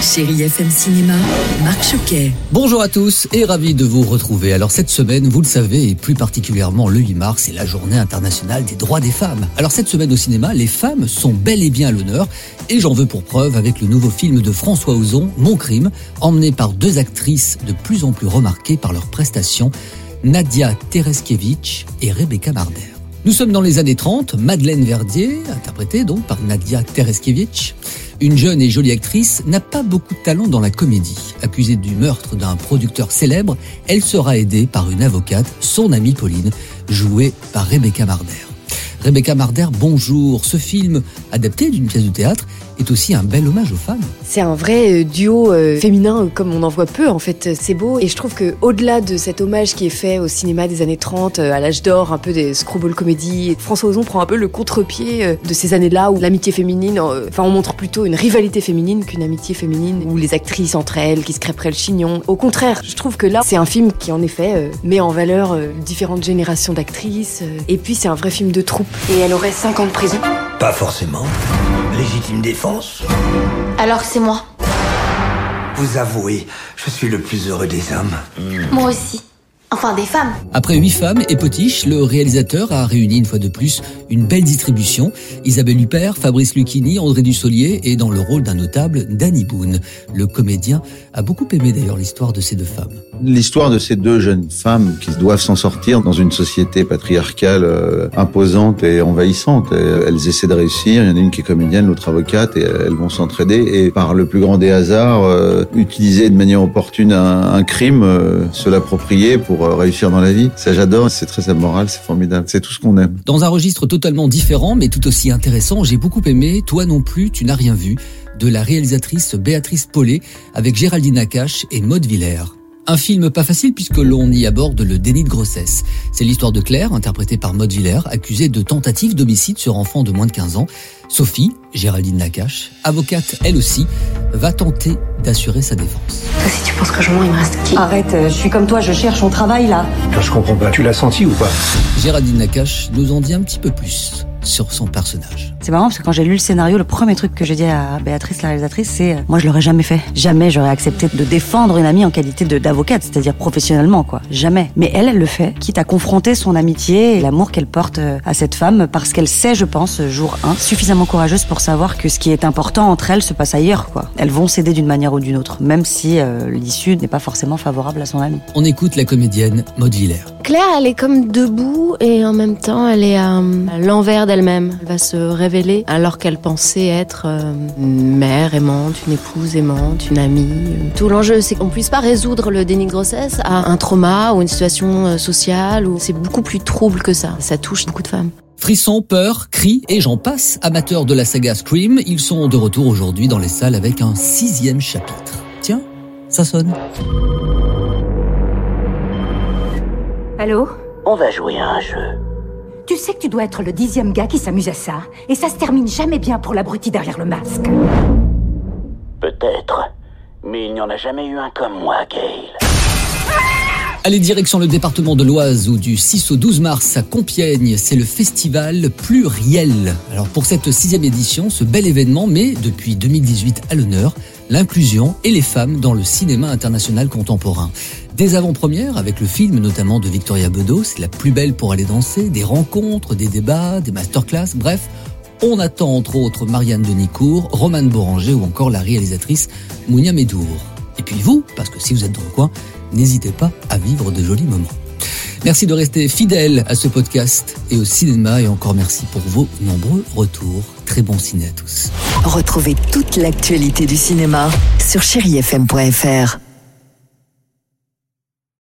Chérie FM Cinéma, Marc Choquet. Bonjour à tous et ravi de vous retrouver. Alors cette semaine, vous le savez, et plus particulièrement le 8 mars, c'est la journée internationale des droits des femmes. Alors cette semaine au cinéma, les femmes sont bel et bien à l'honneur et j'en veux pour preuve avec le nouveau film de François Ozon, Mon crime, emmené par deux actrices de plus en plus remarquées par leurs prestations, Nadia Tereskiewicz et Rebecca Marder. Nous sommes dans les années 30, Madeleine Verdier, interprétée donc par Nadia Tereskiewicz, une jeune et jolie actrice, n'a pas beaucoup de talent dans la comédie. Accusée du meurtre d'un producteur célèbre, elle sera aidée par une avocate, son amie Pauline, jouée par Rebecca Marder. Rebecca Marder, bonjour. Ce film, adapté d'une pièce de théâtre, est aussi un bel hommage aux femmes. C'est un vrai euh, duo euh, féminin comme on en voit peu en fait. C'est beau et je trouve que au-delà de cet hommage qui est fait au cinéma des années 30, euh, à l'âge d'or, un peu des screwball comédies, François Ozon prend un peu le contre-pied de ces années-là où l'amitié féminine, enfin on montre plutôt une rivalité féminine qu'une amitié féminine où les actrices entre elles qui se crêperaient le chignon. Au contraire, je trouve que là c'est un film qui en effet met en valeur différentes générations d'actrices et puis c'est un vrai film de troupe. Et elle aurait 5 ans de prison. Pas forcément. Légitime défense Alors c'est moi. Vous avouez, je suis le plus heureux des hommes. Moi aussi. Enfin, des femmes. Après huit femmes et Potiche, le réalisateur a réuni une fois de plus une belle distribution. Isabelle Huppert, Fabrice Lucchini, André Dussolier et dans le rôle d'un notable, Danny Boone. Le comédien a beaucoup aimé d'ailleurs l'histoire de ces deux femmes. L'histoire de ces deux jeunes femmes qui doivent s'en sortir dans une société patriarcale euh, imposante et envahissante. elles essaient de réussir. Il y en a une qui est comédienne, l'autre avocate, et elles vont s'entraider. Et par le plus grand des hasards, euh, utiliser de manière opportune un, un crime, euh, se l'approprier pour euh, réussir dans la vie. Ça, j'adore. C'est très amoral, c'est formidable. C'est tout ce qu'on aime. Dans un registre totalement différent, mais tout aussi intéressant, j'ai beaucoup aimé Toi non plus, tu n'as rien vu de la réalisatrice Béatrice Paulet avec Géraldine Nakache et Maude Villers. Un film pas facile puisque l'on y aborde le déni de grossesse. C'est l'histoire de Claire, interprétée par Maud Villers, accusée de tentative d'homicide sur enfant de moins de 15 ans. Sophie, Géraldine Nakache, avocate elle aussi, va tenter d'assurer sa défense. Toi, si tu penses que je mens, il me reste qui? Arrête, euh, je suis comme toi, je cherche mon travail là. Je comprends pas. Tu l'as senti ou pas? Géraldine Nakache nous en dit un petit peu plus sur son personnage. C'est marrant parce que quand j'ai lu le scénario, le premier truc que j'ai dit à Béatrice, la réalisatrice, c'est euh, moi je l'aurais jamais fait. Jamais j'aurais accepté de défendre une amie en qualité d'avocate, c'est-à-dire professionnellement quoi. Jamais. Mais elle, elle le fait, quitte à confronter son amitié et l'amour qu'elle porte euh, à cette femme parce qu'elle sait, je pense, jour 1, suffisamment courageuse pour savoir que ce qui est important entre elles se passe ailleurs quoi. Elles vont s'aider d'une manière ou d'une autre, même si euh, l'issue n'est pas forcément favorable à son ami. On écoute la comédienne Maud Villers. Claire, elle est comme debout et en même temps, elle est euh, à l'envers d'elle-même. Elle va se révéler alors qu'elle pensait être euh, une mère aimante, une épouse aimante, une amie. Tout l'enjeu, c'est qu'on puisse pas résoudre le déni de grossesse à un trauma ou une situation euh, sociale. Ou c'est beaucoup plus trouble que ça. Ça touche beaucoup de femmes. Frissons, peur, cris et j'en passe. Amateurs de la saga Scream, ils sont de retour aujourd'hui dans les salles avec un sixième chapitre. Tiens, ça sonne. Allô On va jouer à un jeu. Tu sais que tu dois être le dixième gars qui s'amuse à ça, et ça se termine jamais bien pour l'abruti derrière le masque. Peut-être. Mais il n'y en a jamais eu un comme moi, Gail. Allez, direction le département de l'Oise où du 6 au 12 mars à Compiègne, c'est le festival Pluriel. Alors pour cette sixième édition, ce bel événement met depuis 2018 à l'honneur l'inclusion et les femmes dans le cinéma international contemporain. Des avant-premières avec le film notamment de Victoria Bedos, La plus belle pour aller danser, des rencontres, des débats, des masterclass, bref, on attend entre autres Marianne Denicourt, Romane Boranger ou encore la réalisatrice Mounia Medour. Et puis vous, parce que si vous êtes dans le coin, n'hésitez pas à vivre de jolis moments. Merci de rester fidèle à ce podcast et au cinéma et encore merci pour vos nombreux retours. Très bon ciné à tous. Retrouvez toute l'actualité du cinéma sur chérifm.fr.